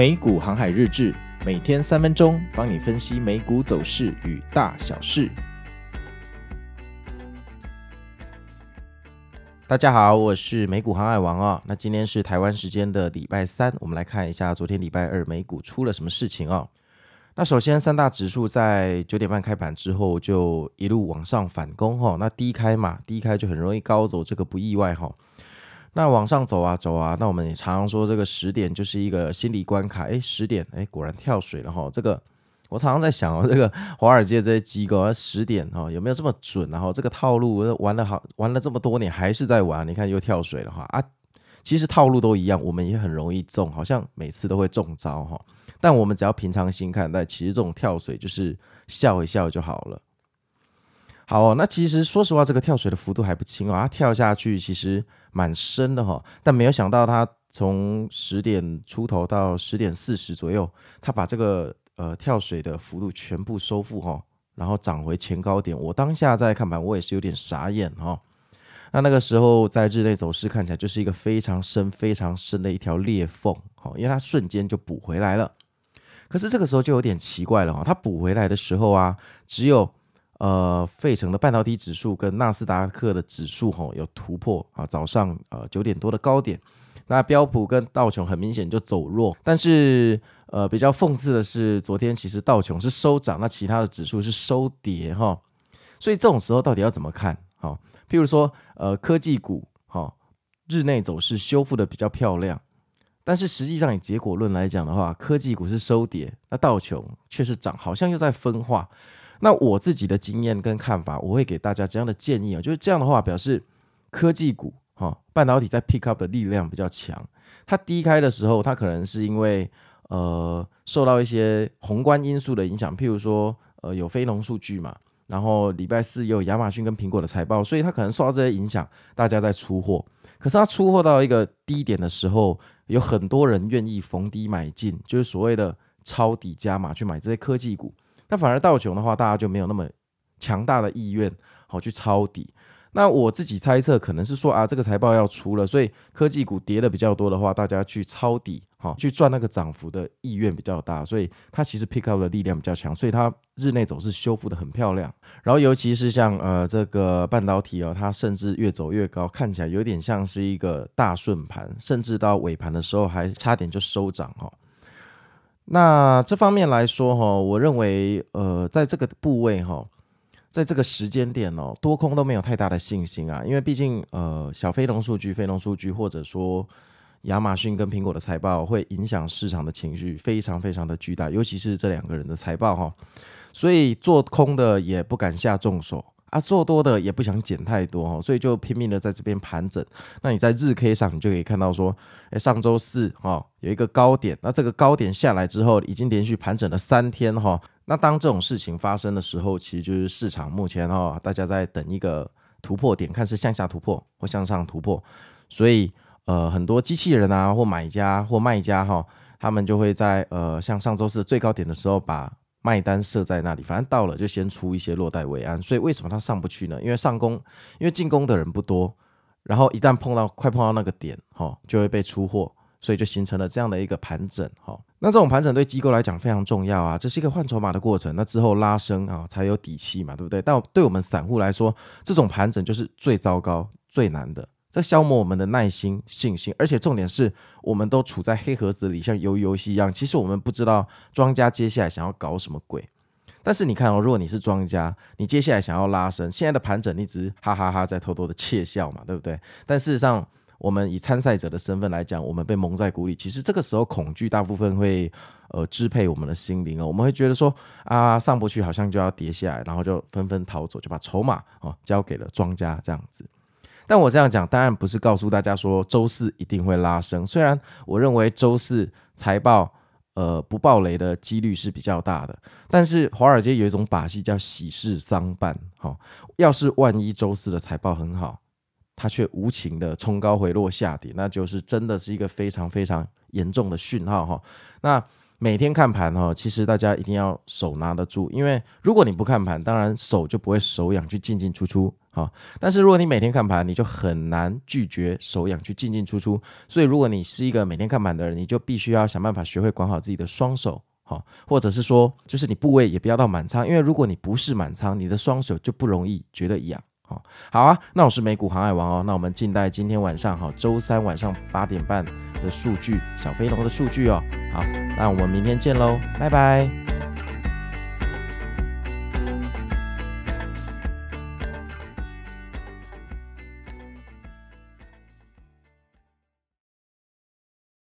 美股航海日志，每天三分钟，帮你分析美股走势与大小事。大家好，我是美股航海王啊、哦。那今天是台湾时间的礼拜三，我们来看一下昨天礼拜二美股出了什么事情哦。那首先，三大指数在九点半开盘之后就一路往上反攻哈、哦。那低开嘛，低开就很容易高走，这个不意外哈、哦。那往上走啊走啊，那我们也常常说这个十点就是一个心理关卡。哎，十点，哎，果然跳水了哈。这个我常常在想哦，这个华尔街这些机构，十点哈有没有这么准？然后这个套路玩了好玩了这么多年还是在玩，你看又跳水了哈啊。其实套路都一样，我们也很容易中，好像每次都会中招哈。但我们只要平常心看待，其实这种跳水就是笑一笑就好了。好哦，那其实说实话，这个跳水的幅度还不轻哦，它跳下去其实蛮深的哈，但没有想到它从十点出头到十点四十左右，它把这个呃跳水的幅度全部收复哈，然后涨回前高点。我当下在看盘，我也是有点傻眼哈。那那个时候在日内走势看起来就是一个非常深、非常深的一条裂缝哈，因为它瞬间就补回来了。可是这个时候就有点奇怪了哈，它补回来的时候啊，只有。呃，费城的半导体指数跟纳斯达克的指数吼有突破啊，早上呃九点多的高点，那标普跟道琼很明显就走弱，但是呃比较讽刺的是，昨天其实道琼是收涨，那其他的指数是收跌哈，所以这种时候到底要怎么看？好，譬如说呃科技股哈，日内走势修复的比较漂亮，但是实际上以结果论来讲的话，科技股是收跌，那道琼却是涨，好像又在分化。那我自己的经验跟看法，我会给大家这样的建议啊，就是这样的话，表示科技股哈，半导体在 pick up 的力量比较强。它低开的时候，它可能是因为呃受到一些宏观因素的影响，譬如说呃有非农数据嘛，然后礼拜四又有亚马逊跟苹果的财报，所以它可能受到这些影响，大家在出货。可是它出货到一个低点的时候，有很多人愿意逢低买进，就是所谓的抄底加码去买这些科技股。那反而道琼的话，大家就没有那么强大的意愿，好去抄底。那我自己猜测，可能是说啊，这个财报要出了，所以科技股跌的比较多的话，大家去抄底，好去赚那个涨幅的意愿比较大，所以它其实 pick up 的力量比较强，所以它日内走势修复的很漂亮。然后尤其是像呃这个半导体哦，它甚至越走越高，看起来有点像是一个大顺盘，甚至到尾盘的时候还差点就收涨哈。那这方面来说，哈，我认为，呃，在这个部位，哈，在这个时间点哦，多空都没有太大的信心啊，因为毕竟，呃，小非农数据、非农数据，或者说亚马逊跟苹果的财报，会影响市场的情绪，非常非常的巨大，尤其是这两个人的财报，哈，所以做空的也不敢下重手。啊，做多的也不想减太多哈，所以就拼命的在这边盘整。那你在日 K 上，你就可以看到说，哎，上周四哈有一个高点，那这个高点下来之后，已经连续盘整了三天哈。那当这种事情发生的时候，其实就是市场目前哈，大家在等一个突破点，看是向下突破或向上突破。所以呃，很多机器人啊，或买家或卖家哈，他们就会在呃，像上周四最高点的时候把。卖单设在那里，反正到了就先出一些落袋为安。所以为什么它上不去呢？因为上攻，因为进攻的人不多，然后一旦碰到快碰到那个点，哈，就会被出货，所以就形成了这样的一个盘整，哈。那这种盘整对机构来讲非常重要啊，这是一个换筹码的过程。那之后拉升啊，才有底气嘛，对不对？但对我们散户来说，这种盘整就是最糟糕、最难的。在消磨我们的耐心、信心，而且重点是，我们都处在黑盒子里，像鱿鱼游戏一样。其实我们不知道庄家接下来想要搞什么鬼。但是你看哦，如果你是庄家，你接下来想要拉升，现在的盘整，你只是哈哈哈在偷偷的窃笑嘛，对不对？但事实上，我们以参赛者的身份来讲，我们被蒙在鼓里。其实这个时候，恐惧大部分会呃支配我们的心灵哦。我们会觉得说啊，上不去，好像就要跌下来，然后就纷纷逃走，就把筹码哦交给了庄家这样子。但我这样讲，当然不是告诉大家说周四一定会拉升。虽然我认为周四财报，呃，不爆雷的几率是比较大的，但是华尔街有一种把戏叫喜事丧办。哈，要是万一周四的财报很好，它却无情的冲高回落下跌，那就是真的是一个非常非常严重的讯号哈。那每天看盘哦，其实大家一定要手拿得住，因为如果你不看盘，当然手就不会手痒去进进出出。好，但是如果你每天看盘，你就很难拒绝手痒去进进出出。所以，如果你是一个每天看盘的人，你就必须要想办法学会管好自己的双手，好，或者是说，就是你部位也不要到满仓，因为如果你不是满仓，你的双手就不容易觉得痒。好，好啊，那我是美股航海王哦，那我们静待今天晚上哈，周三晚上八点半的数据，小飞龙的数据哦。好，那我们明天见喽，拜拜。